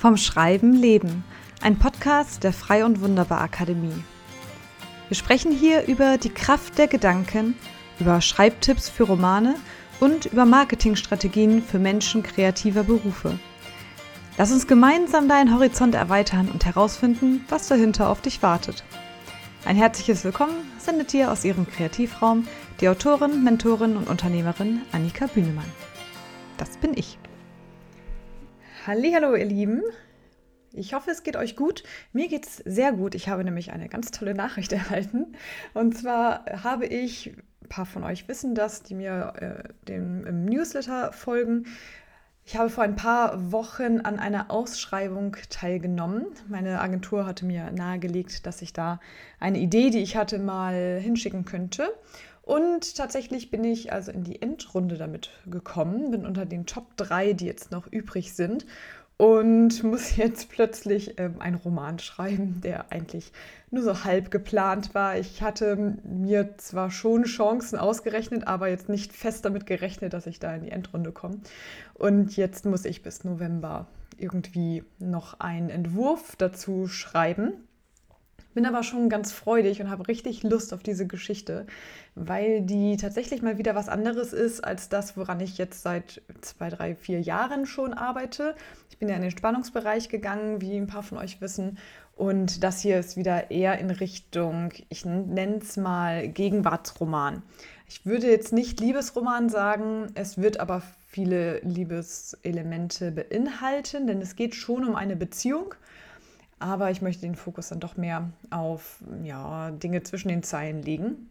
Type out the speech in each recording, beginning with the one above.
Vom Schreiben leben, ein Podcast der Frei und Wunderbar Akademie. Wir sprechen hier über die Kraft der Gedanken, über Schreibtipps für Romane und über Marketingstrategien für Menschen kreativer Berufe. Lass uns gemeinsam deinen Horizont erweitern und herausfinden, was dahinter auf dich wartet. Ein herzliches Willkommen sendet dir aus ihrem Kreativraum die Autorin, Mentorin und Unternehmerin Annika Bühnemann. Das bin ich. Hallo, ihr Lieben. Ich hoffe, es geht euch gut. Mir geht es sehr gut. Ich habe nämlich eine ganz tolle Nachricht erhalten. Und zwar habe ich, ein paar von euch wissen das, die mir äh, dem, Newsletter folgen, ich habe vor ein paar Wochen an einer Ausschreibung teilgenommen. Meine Agentur hatte mir nahegelegt, dass ich da eine Idee, die ich hatte, mal hinschicken könnte. Und tatsächlich bin ich also in die Endrunde damit gekommen, bin unter den Top 3, die jetzt noch übrig sind und muss jetzt plötzlich ähm, einen Roman schreiben, der eigentlich nur so halb geplant war. Ich hatte mir zwar schon Chancen ausgerechnet, aber jetzt nicht fest damit gerechnet, dass ich da in die Endrunde komme. Und jetzt muss ich bis November irgendwie noch einen Entwurf dazu schreiben. Bin aber schon ganz freudig und habe richtig Lust auf diese Geschichte, weil die tatsächlich mal wieder was anderes ist als das, woran ich jetzt seit zwei, drei, vier Jahren schon arbeite. Ich bin ja in den Spannungsbereich gegangen, wie ein paar von euch wissen. Und das hier ist wieder eher in Richtung, ich nenne es mal Gegenwartsroman. Ich würde jetzt nicht Liebesroman sagen, es wird aber viele Liebeselemente beinhalten, denn es geht schon um eine Beziehung aber ich möchte den Fokus dann doch mehr auf ja, Dinge zwischen den Zeilen legen.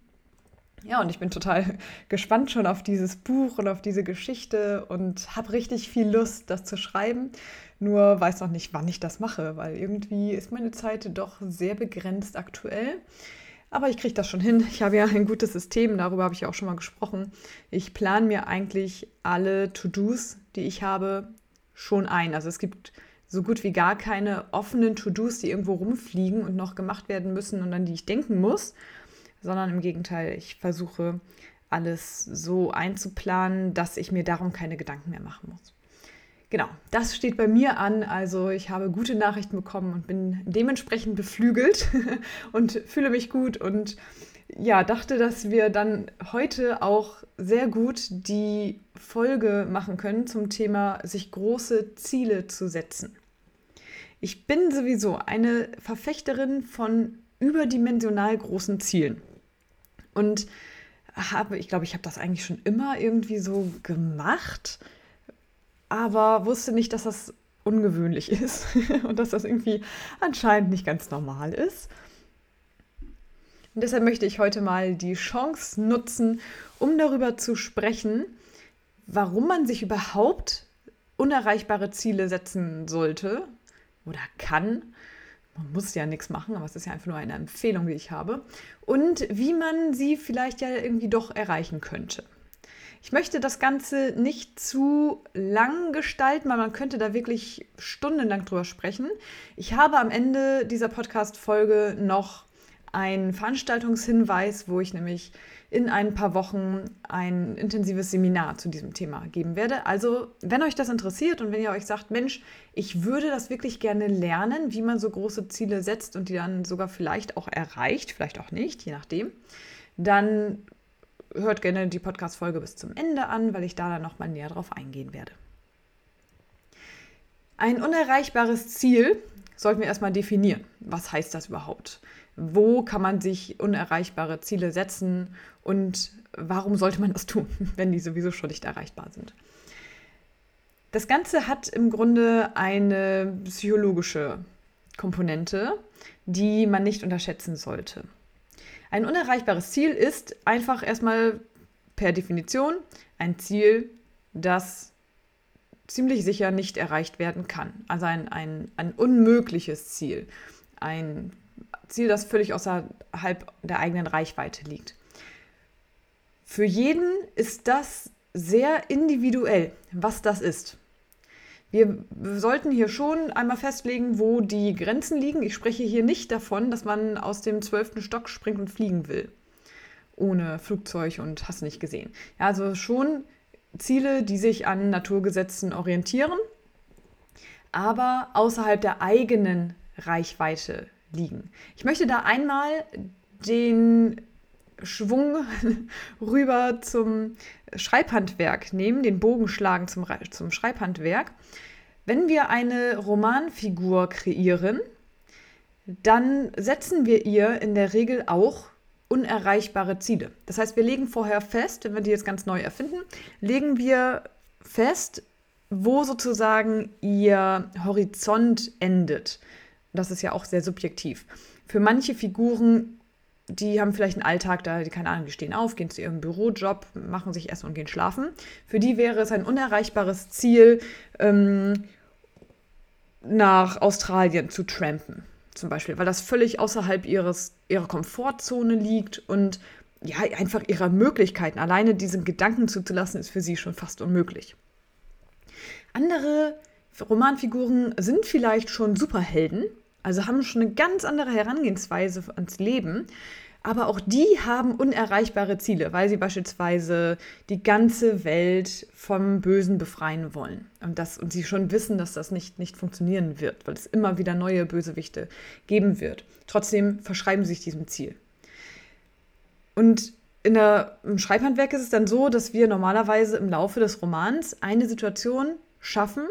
Ja, und ich bin total gespannt schon auf dieses Buch und auf diese Geschichte und habe richtig viel Lust, das zu schreiben. Nur weiß noch nicht, wann ich das mache, weil irgendwie ist meine Zeit doch sehr begrenzt aktuell. Aber ich kriege das schon hin. Ich habe ja ein gutes System, darüber habe ich ja auch schon mal gesprochen. Ich plane mir eigentlich alle To-Dos, die ich habe, schon ein. Also es gibt so gut wie gar keine offenen To-Dos, die irgendwo rumfliegen und noch gemacht werden müssen und an die ich denken muss, sondern im Gegenteil, ich versuche alles so einzuplanen, dass ich mir darum keine Gedanken mehr machen muss. Genau, das steht bei mir an. Also ich habe gute Nachrichten bekommen und bin dementsprechend beflügelt und fühle mich gut und ja, dachte, dass wir dann heute auch sehr gut die Folge machen können zum Thema sich große Ziele zu setzen. Ich bin sowieso eine Verfechterin von überdimensional großen Zielen. Und habe, ich glaube, ich habe das eigentlich schon immer irgendwie so gemacht, aber wusste nicht, dass das ungewöhnlich ist und dass das irgendwie anscheinend nicht ganz normal ist. Und deshalb möchte ich heute mal die Chance nutzen, um darüber zu sprechen, warum man sich überhaupt unerreichbare Ziele setzen sollte oder kann. Man muss ja nichts machen, aber es ist ja einfach nur eine Empfehlung, die ich habe. Und wie man sie vielleicht ja irgendwie doch erreichen könnte. Ich möchte das Ganze nicht zu lang gestalten, weil man könnte da wirklich stundenlang drüber sprechen. Ich habe am Ende dieser Podcast-Folge noch einen Veranstaltungshinweis, wo ich nämlich in ein paar Wochen ein intensives Seminar zu diesem Thema geben werde. Also, wenn euch das interessiert und wenn ihr euch sagt, Mensch, ich würde das wirklich gerne lernen, wie man so große Ziele setzt und die dann sogar vielleicht auch erreicht, vielleicht auch nicht, je nachdem, dann hört gerne die Podcast-Folge bis zum Ende an, weil ich da dann nochmal näher drauf eingehen werde. Ein unerreichbares Ziel sollten wir erstmal definieren. Was heißt das überhaupt? Wo kann man sich unerreichbare Ziele setzen und warum sollte man das tun, wenn die sowieso schon nicht erreichbar sind. Das Ganze hat im Grunde eine psychologische Komponente, die man nicht unterschätzen sollte. Ein unerreichbares Ziel ist einfach erstmal per Definition ein Ziel, das ziemlich sicher nicht erreicht werden kann. Also ein, ein, ein unmögliches Ziel. Ein Ziel, das völlig außerhalb der eigenen Reichweite liegt. Für jeden ist das sehr individuell, was das ist. Wir sollten hier schon einmal festlegen, wo die Grenzen liegen. Ich spreche hier nicht davon, dass man aus dem zwölften Stock springt und fliegen will. Ohne Flugzeug und hast nicht gesehen. Ja, also schon Ziele, die sich an Naturgesetzen orientieren. aber außerhalb der eigenen Reichweite liegen. Ich möchte da einmal den Schwung rüber zum Schreibhandwerk nehmen, den Bogen schlagen zum, zum Schreibhandwerk. Wenn wir eine Romanfigur kreieren, dann setzen wir ihr in der Regel auch unerreichbare Ziele. Das heißt, wir legen vorher fest, wenn wir die jetzt ganz neu erfinden, legen wir fest, wo sozusagen ihr Horizont endet. Das ist ja auch sehr subjektiv. Für manche Figuren, die haben vielleicht einen Alltag, da, die keine Ahnung, die stehen auf, gehen zu ihrem Bürojob, machen sich Essen und gehen schlafen. Für die wäre es ein unerreichbares Ziel, ähm, nach Australien zu trampen, zum Beispiel, weil das völlig außerhalb ihres, ihrer Komfortzone liegt und ja, einfach ihrer Möglichkeiten. Alleine diesen Gedanken zuzulassen, ist für sie schon fast unmöglich. Andere Romanfiguren sind vielleicht schon Superhelden, also haben schon eine ganz andere Herangehensweise ans Leben. Aber auch die haben unerreichbare Ziele, weil sie beispielsweise die ganze Welt vom Bösen befreien wollen. Und, das, und sie schon wissen, dass das nicht, nicht funktionieren wird, weil es immer wieder neue Bösewichte geben wird. Trotzdem verschreiben sie sich diesem Ziel. Und in der, im Schreibhandwerk ist es dann so, dass wir normalerweise im Laufe des Romans eine Situation schaffen,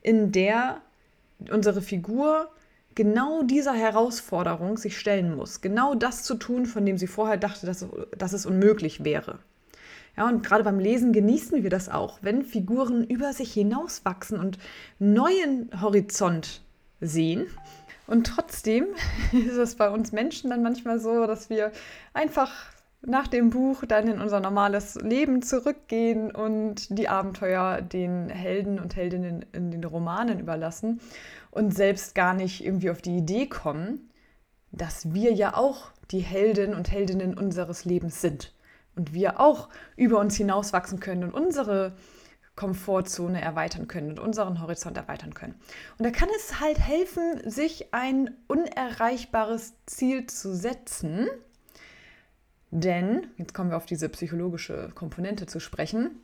in der unsere Figur genau dieser Herausforderung sich stellen muss. Genau das zu tun, von dem sie vorher dachte, dass, dass es unmöglich wäre. Ja, und gerade beim Lesen genießen wir das auch, wenn Figuren über sich hinauswachsen und neuen Horizont sehen. Und trotzdem ist es bei uns Menschen dann manchmal so, dass wir einfach nach dem Buch dann in unser normales Leben zurückgehen und die Abenteuer den Helden und Heldinnen in den Romanen überlassen und selbst gar nicht irgendwie auf die Idee kommen, dass wir ja auch die Helden und Heldinnen unseres Lebens sind und wir auch über uns hinauswachsen können und unsere Komfortzone erweitern können und unseren Horizont erweitern können. Und da kann es halt helfen, sich ein unerreichbares Ziel zu setzen denn, jetzt kommen wir auf diese psychologische Komponente zu sprechen,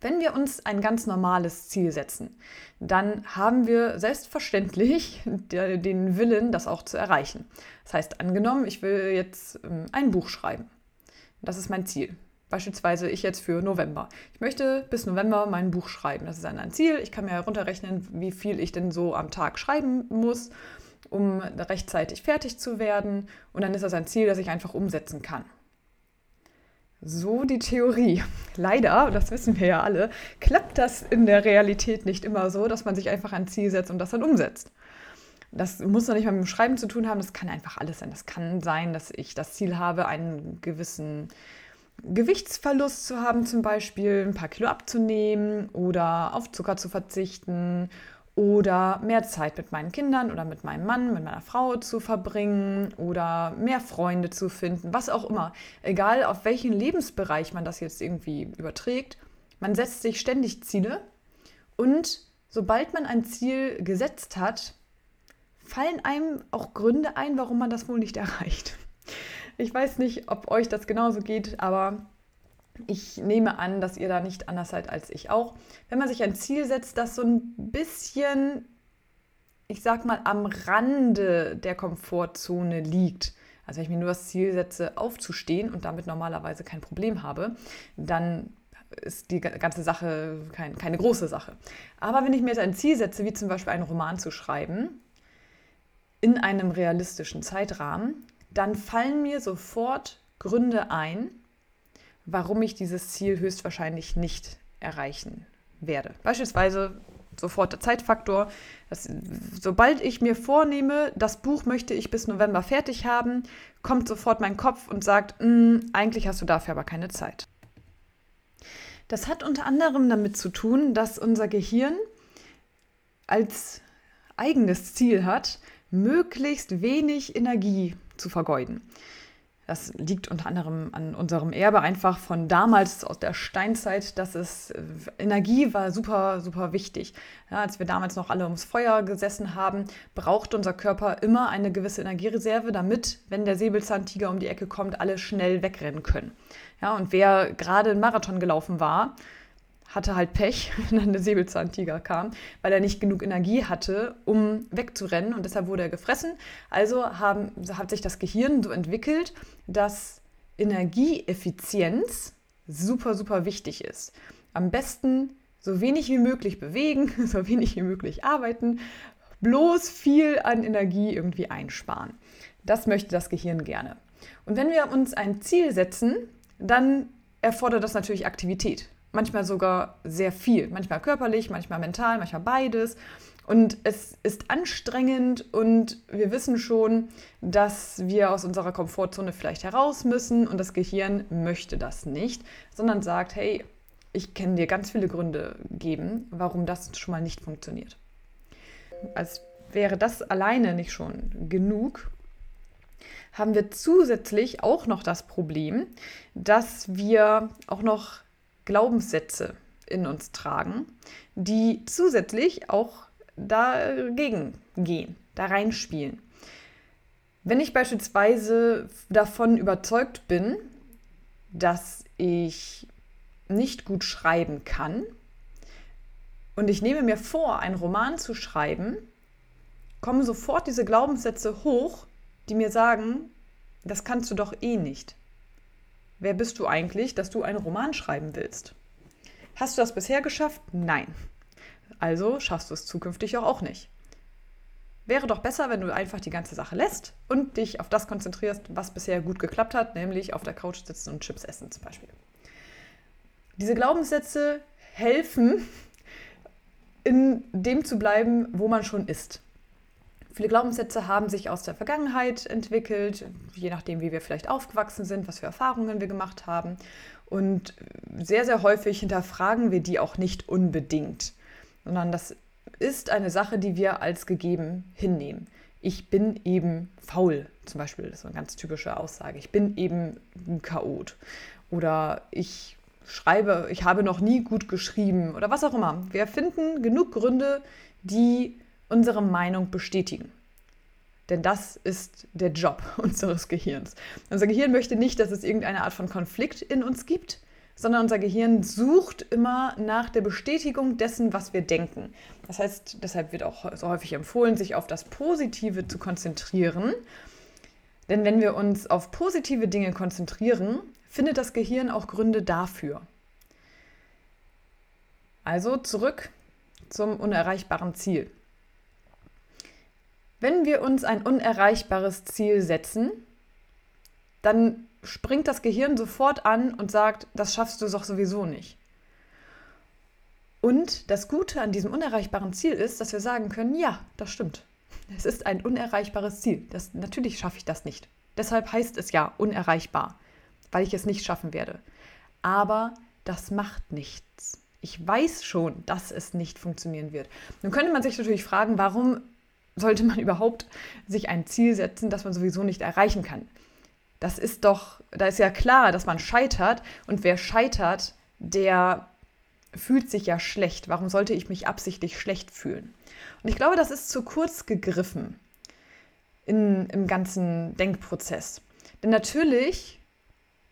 wenn wir uns ein ganz normales Ziel setzen, dann haben wir selbstverständlich den Willen, das auch zu erreichen. Das heißt, angenommen, ich will jetzt ähm, ein Buch schreiben. Das ist mein Ziel. Beispielsweise ich jetzt für November. Ich möchte bis November mein Buch schreiben. Das ist ein Ziel. Ich kann mir herunterrechnen, wie viel ich denn so am Tag schreiben muss um rechtzeitig fertig zu werden. Und dann ist das ein Ziel, das ich einfach umsetzen kann. So die Theorie. Leider, das wissen wir ja alle, klappt das in der Realität nicht immer so, dass man sich einfach ein Ziel setzt und das dann umsetzt. Das muss doch nicht mal mit dem Schreiben zu tun haben, das kann einfach alles sein. Das kann sein, dass ich das Ziel habe, einen gewissen Gewichtsverlust zu haben, zum Beispiel ein paar Kilo abzunehmen oder auf Zucker zu verzichten oder mehr Zeit mit meinen Kindern oder mit meinem Mann, mit meiner Frau zu verbringen oder mehr Freunde zu finden, was auch immer. Egal auf welchen Lebensbereich man das jetzt irgendwie überträgt, man setzt sich ständig Ziele und sobald man ein Ziel gesetzt hat, fallen einem auch Gründe ein, warum man das wohl nicht erreicht. Ich weiß nicht, ob euch das genauso geht, aber ich nehme an, dass ihr da nicht anders seid als ich auch. Wenn man sich ein Ziel setzt, das so ein bisschen, ich sag mal, am Rande der Komfortzone liegt, also wenn ich mir nur das Ziel setze, aufzustehen und damit normalerweise kein Problem habe, dann ist die ganze Sache kein, keine große Sache. Aber wenn ich mir jetzt ein Ziel setze, wie zum Beispiel einen Roman zu schreiben, in einem realistischen Zeitrahmen, dann fallen mir sofort Gründe ein, warum ich dieses Ziel höchstwahrscheinlich nicht erreichen werde. Beispielsweise sofort der Zeitfaktor. Das, sobald ich mir vornehme, das Buch möchte ich bis November fertig haben, kommt sofort mein Kopf und sagt, hm, eigentlich hast du dafür aber keine Zeit. Das hat unter anderem damit zu tun, dass unser Gehirn als eigenes Ziel hat, möglichst wenig Energie zu vergeuden. Das liegt unter anderem an unserem Erbe einfach von damals aus der Steinzeit, dass es äh, Energie war super, super wichtig. Ja, als wir damals noch alle ums Feuer gesessen haben, braucht unser Körper immer eine gewisse Energiereserve, damit, wenn der Säbelzahntiger um die Ecke kommt, alle schnell wegrennen können. Ja, und wer gerade einen Marathon gelaufen war, hatte halt Pech, wenn dann der Säbelzahntiger kam, weil er nicht genug Energie hatte, um wegzurennen und deshalb wurde er gefressen. Also haben, hat sich das Gehirn so entwickelt, dass Energieeffizienz super, super wichtig ist. Am besten so wenig wie möglich bewegen, so wenig wie möglich arbeiten, bloß viel an Energie irgendwie einsparen. Das möchte das Gehirn gerne. Und wenn wir uns ein Ziel setzen, dann erfordert das natürlich Aktivität. Manchmal sogar sehr viel. Manchmal körperlich, manchmal mental, manchmal beides. Und es ist anstrengend und wir wissen schon, dass wir aus unserer Komfortzone vielleicht heraus müssen und das Gehirn möchte das nicht, sondern sagt, hey, ich kann dir ganz viele Gründe geben, warum das schon mal nicht funktioniert. Als wäre das alleine nicht schon genug, haben wir zusätzlich auch noch das Problem, dass wir auch noch Glaubenssätze in uns tragen, die zusätzlich auch dagegen gehen, da reinspielen. Wenn ich beispielsweise davon überzeugt bin, dass ich nicht gut schreiben kann und ich nehme mir vor, einen Roman zu schreiben, kommen sofort diese Glaubenssätze hoch, die mir sagen, das kannst du doch eh nicht. Wer bist du eigentlich, dass du einen Roman schreiben willst? Hast du das bisher geschafft? Nein. Also schaffst du es zukünftig auch, auch nicht. Wäre doch besser, wenn du einfach die ganze Sache lässt und dich auf das konzentrierst, was bisher gut geklappt hat, nämlich auf der Couch sitzen und Chips essen zum Beispiel. Diese Glaubenssätze helfen, in dem zu bleiben, wo man schon ist. Viele Glaubenssätze haben sich aus der Vergangenheit entwickelt, je nachdem, wie wir vielleicht aufgewachsen sind, was für Erfahrungen wir gemacht haben. Und sehr, sehr häufig hinterfragen wir die auch nicht unbedingt, sondern das ist eine Sache, die wir als gegeben hinnehmen. Ich bin eben faul, zum Beispiel, das ist eine ganz typische Aussage. Ich bin eben ein Chaot. Oder ich schreibe, ich habe noch nie gut geschrieben oder was auch immer. Wir finden genug Gründe, die unsere Meinung bestätigen. Denn das ist der Job unseres Gehirns. Unser Gehirn möchte nicht, dass es irgendeine Art von Konflikt in uns gibt, sondern unser Gehirn sucht immer nach der Bestätigung dessen, was wir denken. Das heißt, deshalb wird auch so häufig empfohlen, sich auf das Positive zu konzentrieren. Denn wenn wir uns auf positive Dinge konzentrieren, findet das Gehirn auch Gründe dafür. Also zurück zum unerreichbaren Ziel. Wenn wir uns ein unerreichbares Ziel setzen, dann springt das Gehirn sofort an und sagt, das schaffst du doch sowieso nicht. Und das Gute an diesem unerreichbaren Ziel ist, dass wir sagen können, ja, das stimmt. Es ist ein unerreichbares Ziel. Das, natürlich schaffe ich das nicht. Deshalb heißt es ja unerreichbar, weil ich es nicht schaffen werde. Aber das macht nichts. Ich weiß schon, dass es nicht funktionieren wird. Nun könnte man sich natürlich fragen, warum sollte man überhaupt sich ein Ziel setzen, das man sowieso nicht erreichen kann? Das ist doch, da ist ja klar, dass man scheitert und wer scheitert, der fühlt sich ja schlecht. Warum sollte ich mich absichtlich schlecht fühlen? Und ich glaube, das ist zu kurz gegriffen in, im ganzen Denkprozess. Denn natürlich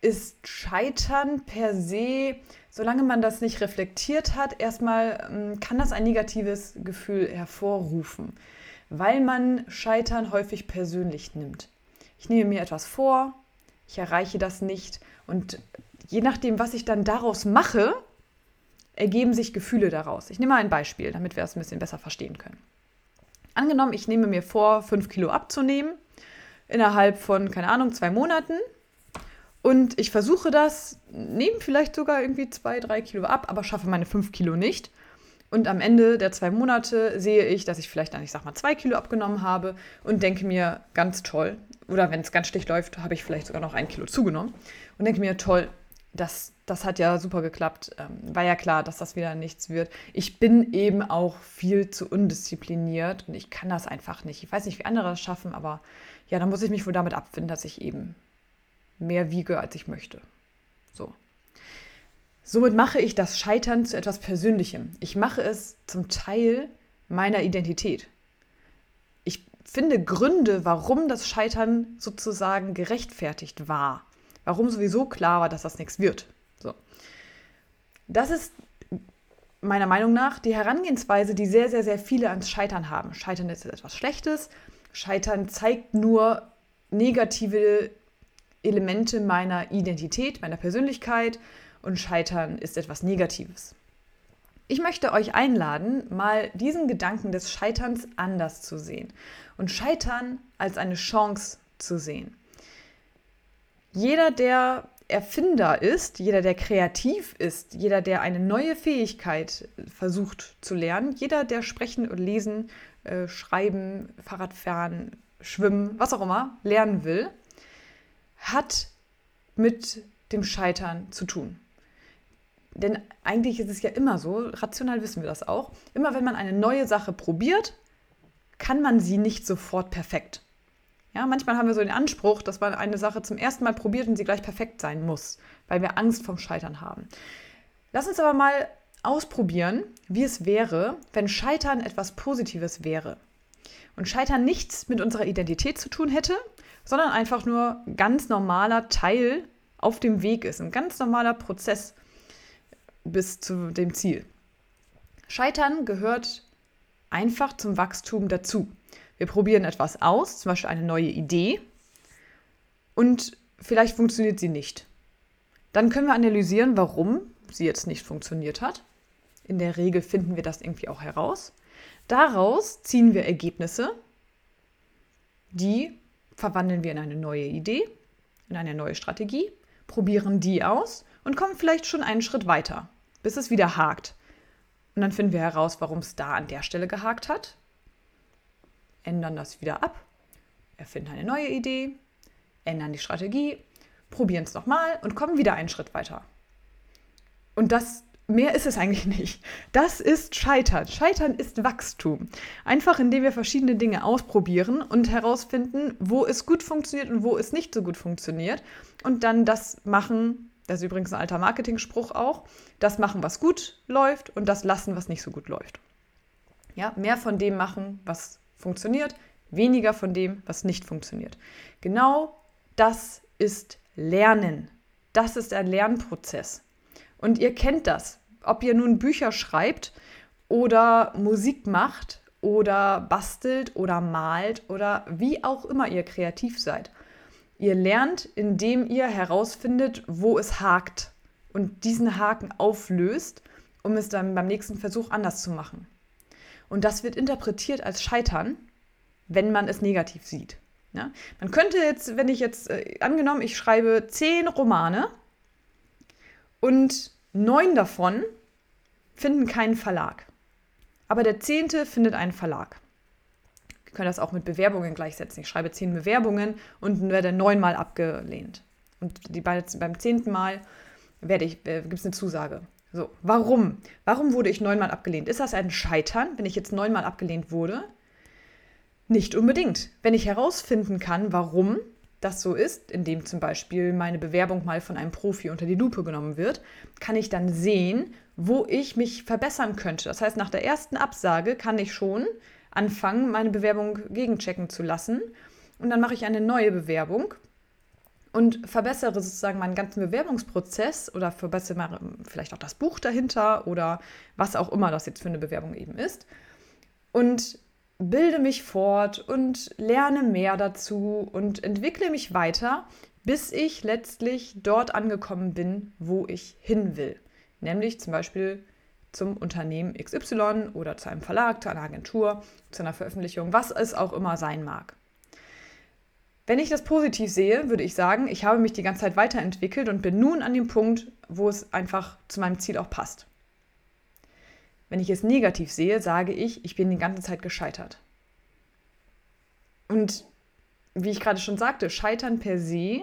ist Scheitern per se, solange man das nicht reflektiert hat, erstmal ähm, kann das ein negatives Gefühl hervorrufen weil man Scheitern häufig persönlich nimmt. Ich nehme mir etwas vor, ich erreiche das nicht und je nachdem, was ich dann daraus mache, ergeben sich Gefühle daraus. Ich nehme mal ein Beispiel, damit wir es ein bisschen besser verstehen können. Angenommen, ich nehme mir vor, fünf Kilo abzunehmen innerhalb von, keine Ahnung, zwei Monaten. Und ich versuche das, nehme vielleicht sogar irgendwie zwei, drei Kilo ab, aber schaffe meine fünf Kilo nicht. Und am Ende der zwei Monate sehe ich, dass ich vielleicht dann, ich sag mal, zwei Kilo abgenommen habe und denke mir, ganz toll. Oder wenn es ganz schlecht läuft, habe ich vielleicht sogar noch ein Kilo zugenommen und denke mir, toll, das, das hat ja super geklappt. Ähm, war ja klar, dass das wieder nichts wird. Ich bin eben auch viel zu undiszipliniert und ich kann das einfach nicht. Ich weiß nicht, wie andere das schaffen, aber ja, dann muss ich mich wohl damit abfinden, dass ich eben mehr wiege, als ich möchte. So. Somit mache ich das Scheitern zu etwas Persönlichem. Ich mache es zum Teil meiner Identität. Ich finde Gründe, warum das Scheitern sozusagen gerechtfertigt war. Warum sowieso klar war, dass das nichts wird. So. Das ist meiner Meinung nach die Herangehensweise, die sehr, sehr, sehr viele ans Scheitern haben. Scheitern ist etwas Schlechtes. Scheitern zeigt nur negative Elemente meiner Identität, meiner Persönlichkeit und Scheitern ist etwas Negatives. Ich möchte euch einladen, mal diesen Gedanken des Scheiterns anders zu sehen und Scheitern als eine Chance zu sehen. Jeder, der Erfinder ist, jeder, der kreativ ist, jeder, der eine neue Fähigkeit versucht zu lernen, jeder, der sprechen und lesen, äh, schreiben, Fahrradfahren, schwimmen, was auch immer, lernen will, hat mit dem Scheitern zu tun. Denn eigentlich ist es ja immer so, rational wissen wir das auch, immer wenn man eine neue Sache probiert, kann man sie nicht sofort perfekt. Ja, manchmal haben wir so den Anspruch, dass man eine Sache zum ersten Mal probiert und sie gleich perfekt sein muss, weil wir Angst vom Scheitern haben. Lass uns aber mal ausprobieren, wie es wäre, wenn Scheitern etwas Positives wäre. Und Scheitern nichts mit unserer Identität zu tun hätte, sondern einfach nur ganz normaler Teil auf dem Weg ist, ein ganz normaler Prozess bis zu dem Ziel. Scheitern gehört einfach zum Wachstum dazu. Wir probieren etwas aus, zum Beispiel eine neue Idee, und vielleicht funktioniert sie nicht. Dann können wir analysieren, warum sie jetzt nicht funktioniert hat. In der Regel finden wir das irgendwie auch heraus. Daraus ziehen wir Ergebnisse, die verwandeln wir in eine neue Idee, in eine neue Strategie, probieren die aus und kommen vielleicht schon einen Schritt weiter, bis es wieder hakt. Und dann finden wir heraus, warum es da an der Stelle gehakt hat, ändern das wieder ab, erfinden eine neue Idee, ändern die Strategie, probieren es nochmal und kommen wieder einen Schritt weiter. Und das mehr ist es eigentlich nicht. Das ist Scheitern. Scheitern ist Wachstum. Einfach indem wir verschiedene Dinge ausprobieren und herausfinden, wo es gut funktioniert und wo es nicht so gut funktioniert. Und dann das machen, das ist übrigens ein alter Marketing-Spruch auch, das machen, was gut läuft und das lassen, was nicht so gut läuft. Ja, mehr von dem machen, was funktioniert, weniger von dem, was nicht funktioniert. Genau das ist Lernen. Das ist ein Lernprozess. Und ihr kennt das. Ob ihr nun Bücher schreibt oder Musik macht oder bastelt oder malt oder wie auch immer ihr kreativ seid. Ihr lernt, indem ihr herausfindet, wo es hakt und diesen Haken auflöst, um es dann beim nächsten Versuch anders zu machen. Und das wird interpretiert als Scheitern, wenn man es negativ sieht. Ja? Man könnte jetzt, wenn ich jetzt, äh, angenommen, ich schreibe zehn Romane und neun davon finden keinen Verlag. Aber der zehnte findet einen Verlag. Können das auch mit Bewerbungen gleichsetzen. Ich schreibe zehn Bewerbungen und werde neunmal abgelehnt. Und die, beim zehnten Mal äh, gibt es eine Zusage. So, warum? Warum wurde ich neunmal abgelehnt? Ist das ein Scheitern, wenn ich jetzt neunmal abgelehnt wurde? Nicht unbedingt. Wenn ich herausfinden kann, warum, das so ist, indem zum Beispiel meine Bewerbung mal von einem Profi unter die Lupe genommen wird, kann ich dann sehen, wo ich mich verbessern könnte. Das heißt, nach der ersten Absage kann ich schon anfangen, meine Bewerbung gegenchecken zu lassen. Und dann mache ich eine neue Bewerbung und verbessere sozusagen meinen ganzen Bewerbungsprozess oder verbessere vielleicht auch das Buch dahinter oder was auch immer das jetzt für eine Bewerbung eben ist. Und bilde mich fort und lerne mehr dazu und entwickle mich weiter, bis ich letztlich dort angekommen bin, wo ich hin will. Nämlich zum Beispiel zum Unternehmen XY oder zu einem Verlag, zu einer Agentur, zu einer Veröffentlichung, was es auch immer sein mag. Wenn ich das positiv sehe, würde ich sagen, ich habe mich die ganze Zeit weiterentwickelt und bin nun an dem Punkt, wo es einfach zu meinem Ziel auch passt. Wenn ich es negativ sehe, sage ich, ich bin die ganze Zeit gescheitert. Und wie ich gerade schon sagte, Scheitern per se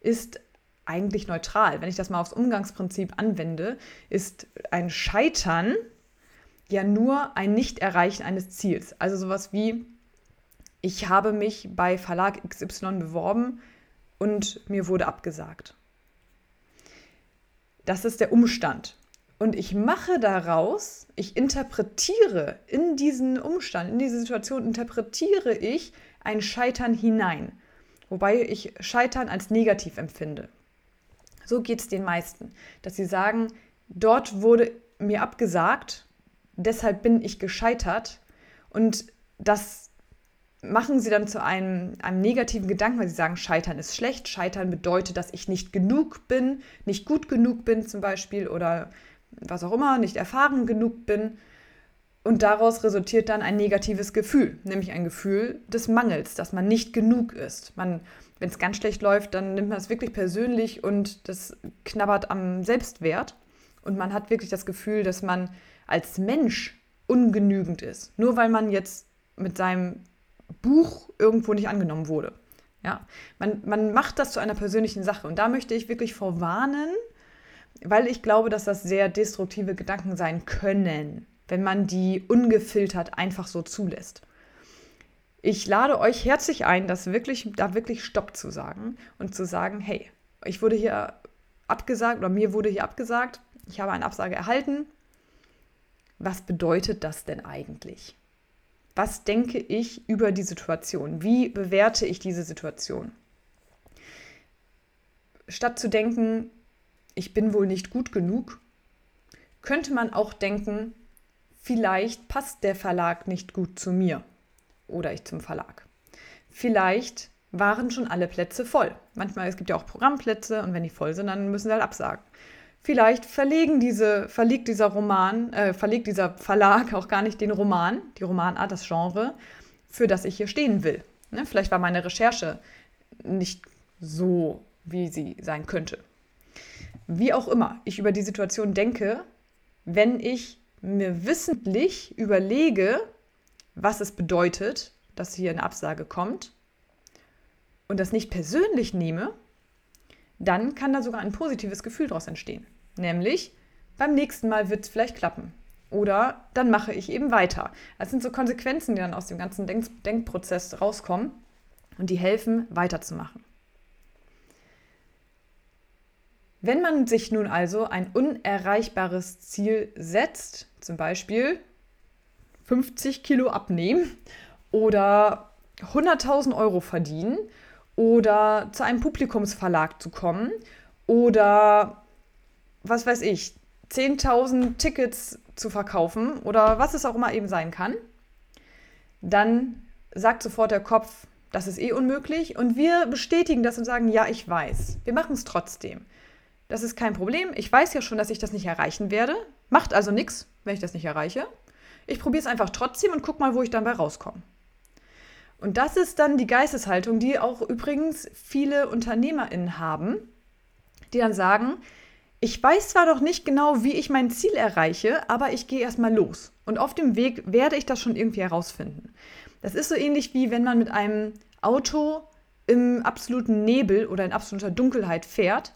ist eigentlich neutral. Wenn ich das mal aufs Umgangsprinzip anwende, ist ein Scheitern ja nur ein Nicht-Erreichen eines Ziels. Also sowas wie, ich habe mich bei Verlag XY beworben und mir wurde abgesagt. Das ist der Umstand. Und ich mache daraus, ich interpretiere in diesen Umstand, in diese Situation, interpretiere ich ein Scheitern hinein. Wobei ich Scheitern als negativ empfinde. So geht es den meisten, dass sie sagen, dort wurde mir abgesagt, deshalb bin ich gescheitert. Und das machen sie dann zu einem, einem negativen Gedanken, weil sie sagen, Scheitern ist schlecht. Scheitern bedeutet, dass ich nicht genug bin, nicht gut genug bin zum Beispiel oder was auch immer, nicht erfahren genug bin. Und daraus resultiert dann ein negatives Gefühl, nämlich ein Gefühl des Mangels, dass man nicht genug ist. Wenn es ganz schlecht läuft, dann nimmt man es wirklich persönlich und das knabbert am Selbstwert. Und man hat wirklich das Gefühl, dass man als Mensch ungenügend ist. Nur weil man jetzt mit seinem Buch irgendwo nicht angenommen wurde. Ja, man, man macht das zu einer persönlichen Sache. Und da möchte ich wirklich vorwarnen, weil ich glaube, dass das sehr destruktive Gedanken sein können wenn man die ungefiltert einfach so zulässt. Ich lade euch herzlich ein, das wirklich, da wirklich Stopp zu sagen und zu sagen, hey, ich wurde hier abgesagt oder mir wurde hier abgesagt, ich habe eine Absage erhalten. Was bedeutet das denn eigentlich? Was denke ich über die Situation? Wie bewerte ich diese Situation? Statt zu denken, ich bin wohl nicht gut genug, könnte man auch denken, Vielleicht passt der Verlag nicht gut zu mir oder ich zum Verlag. Vielleicht waren schon alle Plätze voll. Manchmal, es gibt ja auch Programmplätze und wenn die voll sind, dann müssen sie halt absagen. Vielleicht verlegen diese, verlegt dieser Roman, äh, verlegt dieser Verlag auch gar nicht den Roman, die Romanart, das Genre, für das ich hier stehen will. Ne? Vielleicht war meine Recherche nicht so, wie sie sein könnte. Wie auch immer ich über die Situation denke, wenn ich mir wissentlich überlege, was es bedeutet, dass hier eine Absage kommt und das nicht persönlich nehme, dann kann da sogar ein positives Gefühl daraus entstehen. Nämlich, beim nächsten Mal wird es vielleicht klappen. Oder dann mache ich eben weiter. Das sind so Konsequenzen, die dann aus dem ganzen Denk Denkprozess rauskommen und die helfen, weiterzumachen. Wenn man sich nun also ein unerreichbares Ziel setzt, zum Beispiel 50 Kilo abnehmen oder 100.000 Euro verdienen oder zu einem Publikumsverlag zu kommen oder was weiß ich, 10.000 Tickets zu verkaufen oder was es auch immer eben sein kann, dann sagt sofort der Kopf, das ist eh unmöglich und wir bestätigen das und sagen, ja, ich weiß, wir machen es trotzdem. Das ist kein Problem. Ich weiß ja schon, dass ich das nicht erreichen werde. Macht also nichts, wenn ich das nicht erreiche. Ich probiere es einfach trotzdem und gucke mal, wo ich dann bei rauskomme. Und das ist dann die Geisteshaltung, die auch übrigens viele UnternehmerInnen haben, die dann sagen, ich weiß zwar noch nicht genau, wie ich mein Ziel erreiche, aber ich gehe erstmal los. Und auf dem Weg werde ich das schon irgendwie herausfinden. Das ist so ähnlich wie wenn man mit einem Auto im absoluten Nebel oder in absoluter Dunkelheit fährt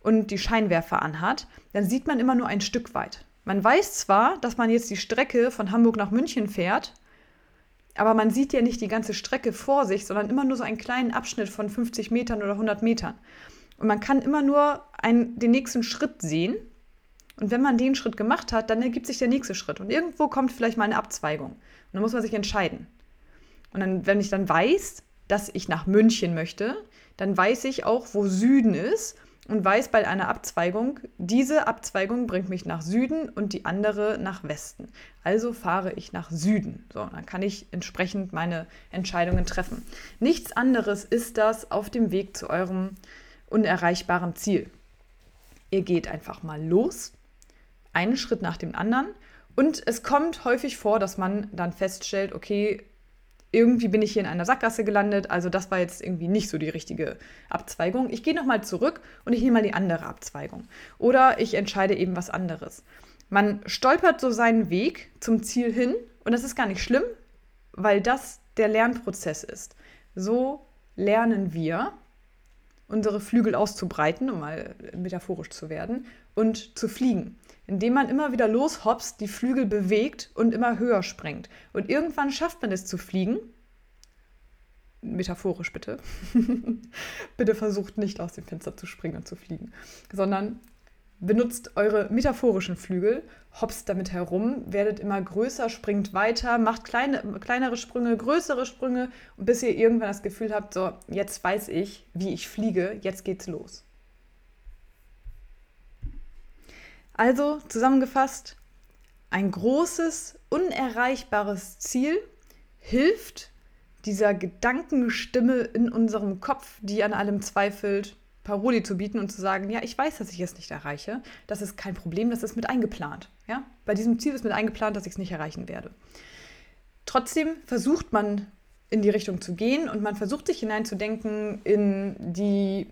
und die Scheinwerfer anhat, dann sieht man immer nur ein Stück weit. Man weiß zwar, dass man jetzt die Strecke von Hamburg nach München fährt, aber man sieht ja nicht die ganze Strecke vor sich, sondern immer nur so einen kleinen Abschnitt von 50 Metern oder 100 Metern. Und man kann immer nur einen, den nächsten Schritt sehen. Und wenn man den Schritt gemacht hat, dann ergibt sich der nächste Schritt. Und irgendwo kommt vielleicht mal eine Abzweigung. Und dann muss man sich entscheiden. Und dann, wenn ich dann weiß, dass ich nach München möchte, dann weiß ich auch, wo Süden ist und weiß bei einer Abzweigung, diese Abzweigung bringt mich nach Süden und die andere nach Westen. Also fahre ich nach Süden. So, dann kann ich entsprechend meine Entscheidungen treffen. Nichts anderes ist das auf dem Weg zu eurem unerreichbaren Ziel. Ihr geht einfach mal los, einen Schritt nach dem anderen. Und es kommt häufig vor, dass man dann feststellt, okay, irgendwie bin ich hier in einer Sackgasse gelandet, also das war jetzt irgendwie nicht so die richtige Abzweigung. Ich gehe nochmal zurück und ich nehme mal die andere Abzweigung. Oder ich entscheide eben was anderes. Man stolpert so seinen Weg zum Ziel hin und das ist gar nicht schlimm, weil das der Lernprozess ist. So lernen wir, unsere Flügel auszubreiten, um mal metaphorisch zu werden, und zu fliegen indem man immer wieder loshopst, die Flügel bewegt und immer höher springt. Und irgendwann schafft man es zu fliegen. Metaphorisch bitte. bitte versucht nicht aus dem Fenster zu springen und zu fliegen, sondern benutzt eure metaphorischen Flügel, hopst damit herum, werdet immer größer, springt weiter, macht kleine, kleinere Sprünge, größere Sprünge, bis ihr irgendwann das Gefühl habt, so, jetzt weiß ich, wie ich fliege, jetzt geht's los. Also zusammengefasst, ein großes, unerreichbares Ziel hilft, dieser Gedankenstimme in unserem Kopf, die an allem zweifelt, Paroli zu bieten und zu sagen, ja, ich weiß, dass ich es nicht erreiche. Das ist kein Problem, das ist mit eingeplant. Ja? Bei diesem Ziel ist mit eingeplant, dass ich es nicht erreichen werde. Trotzdem versucht man in die Richtung zu gehen und man versucht sich hineinzudenken in die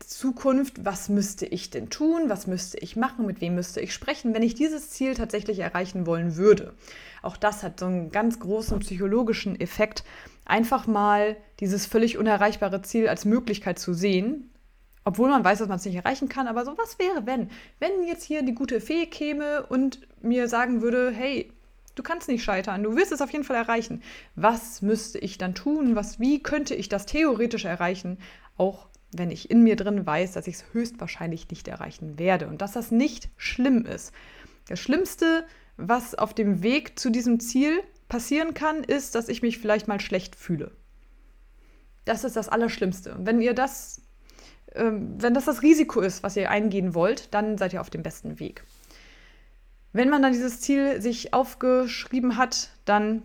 Zukunft, was müsste ich denn tun, was müsste ich machen, mit wem müsste ich sprechen, wenn ich dieses Ziel tatsächlich erreichen wollen würde. Auch das hat so einen ganz großen psychologischen Effekt, einfach mal dieses völlig unerreichbare Ziel als Möglichkeit zu sehen, obwohl man weiß, dass man es nicht erreichen kann, aber so, was wäre, wenn? Wenn jetzt hier die gute Fee käme und mir sagen würde, hey, du kannst nicht scheitern, du wirst es auf jeden Fall erreichen. Was müsste ich dann tun? Was, wie könnte ich das theoretisch erreichen? Auch wenn ich in mir drin weiß, dass ich es höchstwahrscheinlich nicht erreichen werde und dass das nicht schlimm ist. Das Schlimmste, was auf dem Weg zu diesem Ziel passieren kann, ist, dass ich mich vielleicht mal schlecht fühle. Das ist das Allerschlimmste. Und wenn ihr das, ähm, wenn das das Risiko ist, was ihr eingehen wollt, dann seid ihr auf dem besten Weg. Wenn man dann dieses Ziel sich aufgeschrieben hat, dann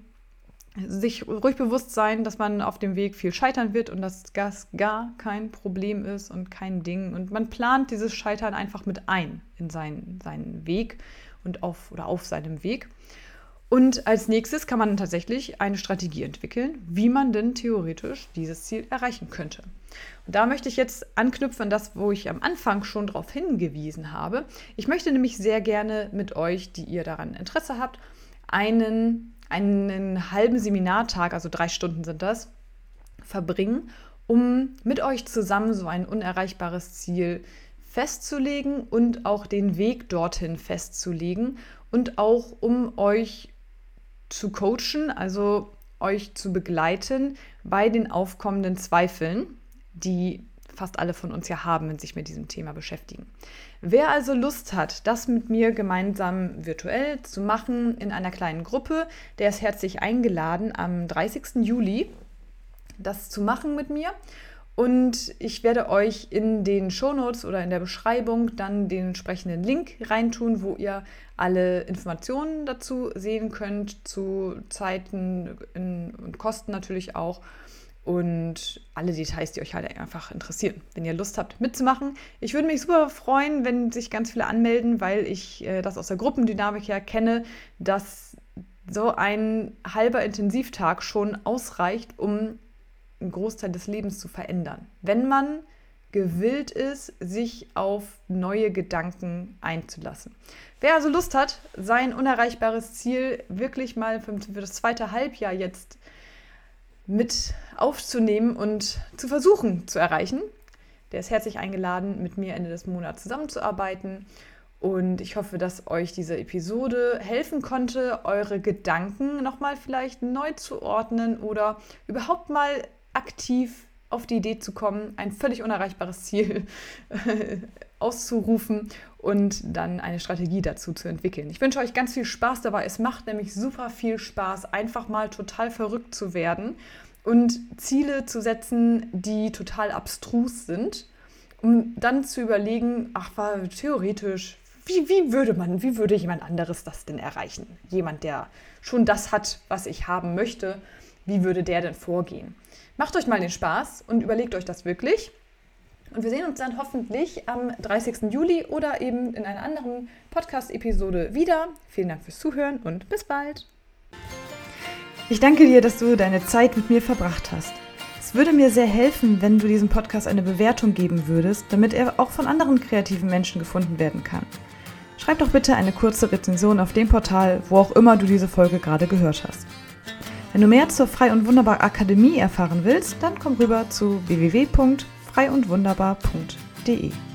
sich ruhig bewusst sein, dass man auf dem Weg viel scheitern wird und dass das gar kein Problem ist und kein Ding. Und man plant dieses Scheitern einfach mit ein in seinen, seinen Weg und auf oder auf seinem Weg. Und als nächstes kann man tatsächlich eine Strategie entwickeln, wie man denn theoretisch dieses Ziel erreichen könnte. Und da möchte ich jetzt anknüpfen an das, wo ich am Anfang schon darauf hingewiesen habe. Ich möchte nämlich sehr gerne mit euch, die ihr daran Interesse habt, einen einen halben Seminartag, also drei Stunden sind das, verbringen, um mit euch zusammen so ein unerreichbares Ziel festzulegen und auch den Weg dorthin festzulegen und auch um euch zu coachen, also euch zu begleiten bei den aufkommenden Zweifeln, die fast alle von uns ja haben, wenn sich mit diesem Thema beschäftigen. Wer also Lust hat, das mit mir gemeinsam virtuell zu machen in einer kleinen Gruppe, der ist herzlich eingeladen am 30. Juli das zu machen mit mir. Und ich werde euch in den Shownotes oder in der Beschreibung dann den entsprechenden Link reintun, wo ihr alle Informationen dazu sehen könnt, zu Zeiten und Kosten natürlich auch und alle Details, die euch halt einfach interessieren. Wenn ihr Lust habt mitzumachen. Ich würde mich super freuen, wenn sich ganz viele anmelden, weil ich äh, das aus der Gruppendynamik her kenne, dass so ein halber Intensivtag schon ausreicht, um einen Großteil des Lebens zu verändern. Wenn man gewillt ist, sich auf neue Gedanken einzulassen. Wer also Lust hat, sein unerreichbares Ziel wirklich mal für, für das zweite Halbjahr jetzt mit aufzunehmen und zu versuchen zu erreichen. Der ist herzlich eingeladen, mit mir Ende des Monats zusammenzuarbeiten. Und ich hoffe, dass euch diese Episode helfen konnte, eure Gedanken nochmal vielleicht neu zu ordnen oder überhaupt mal aktiv auf die Idee zu kommen, ein völlig unerreichbares Ziel auszurufen und dann eine Strategie dazu zu entwickeln. Ich wünsche euch ganz viel Spaß dabei. Es macht nämlich super viel Spaß, einfach mal total verrückt zu werden und Ziele zu setzen, die total abstrus sind, um dann zu überlegen, ach, war theoretisch, wie, wie würde man, wie würde jemand anderes das denn erreichen? Jemand, der schon das hat, was ich haben möchte, wie würde der denn vorgehen? Macht euch mal den Spaß und überlegt euch das wirklich. Und wir sehen uns dann hoffentlich am 30. Juli oder eben in einer anderen Podcast-Episode wieder. Vielen Dank fürs Zuhören und bis bald. Ich danke dir, dass du deine Zeit mit mir verbracht hast. Es würde mir sehr helfen, wenn du diesem Podcast eine Bewertung geben würdest, damit er auch von anderen kreativen Menschen gefunden werden kann. Schreib doch bitte eine kurze Rezension auf dem Portal, wo auch immer du diese Folge gerade gehört hast. Wenn du mehr zur Frei und Wunderbar Akademie erfahren willst, dann komm rüber zu www.freiundwunderbar.de.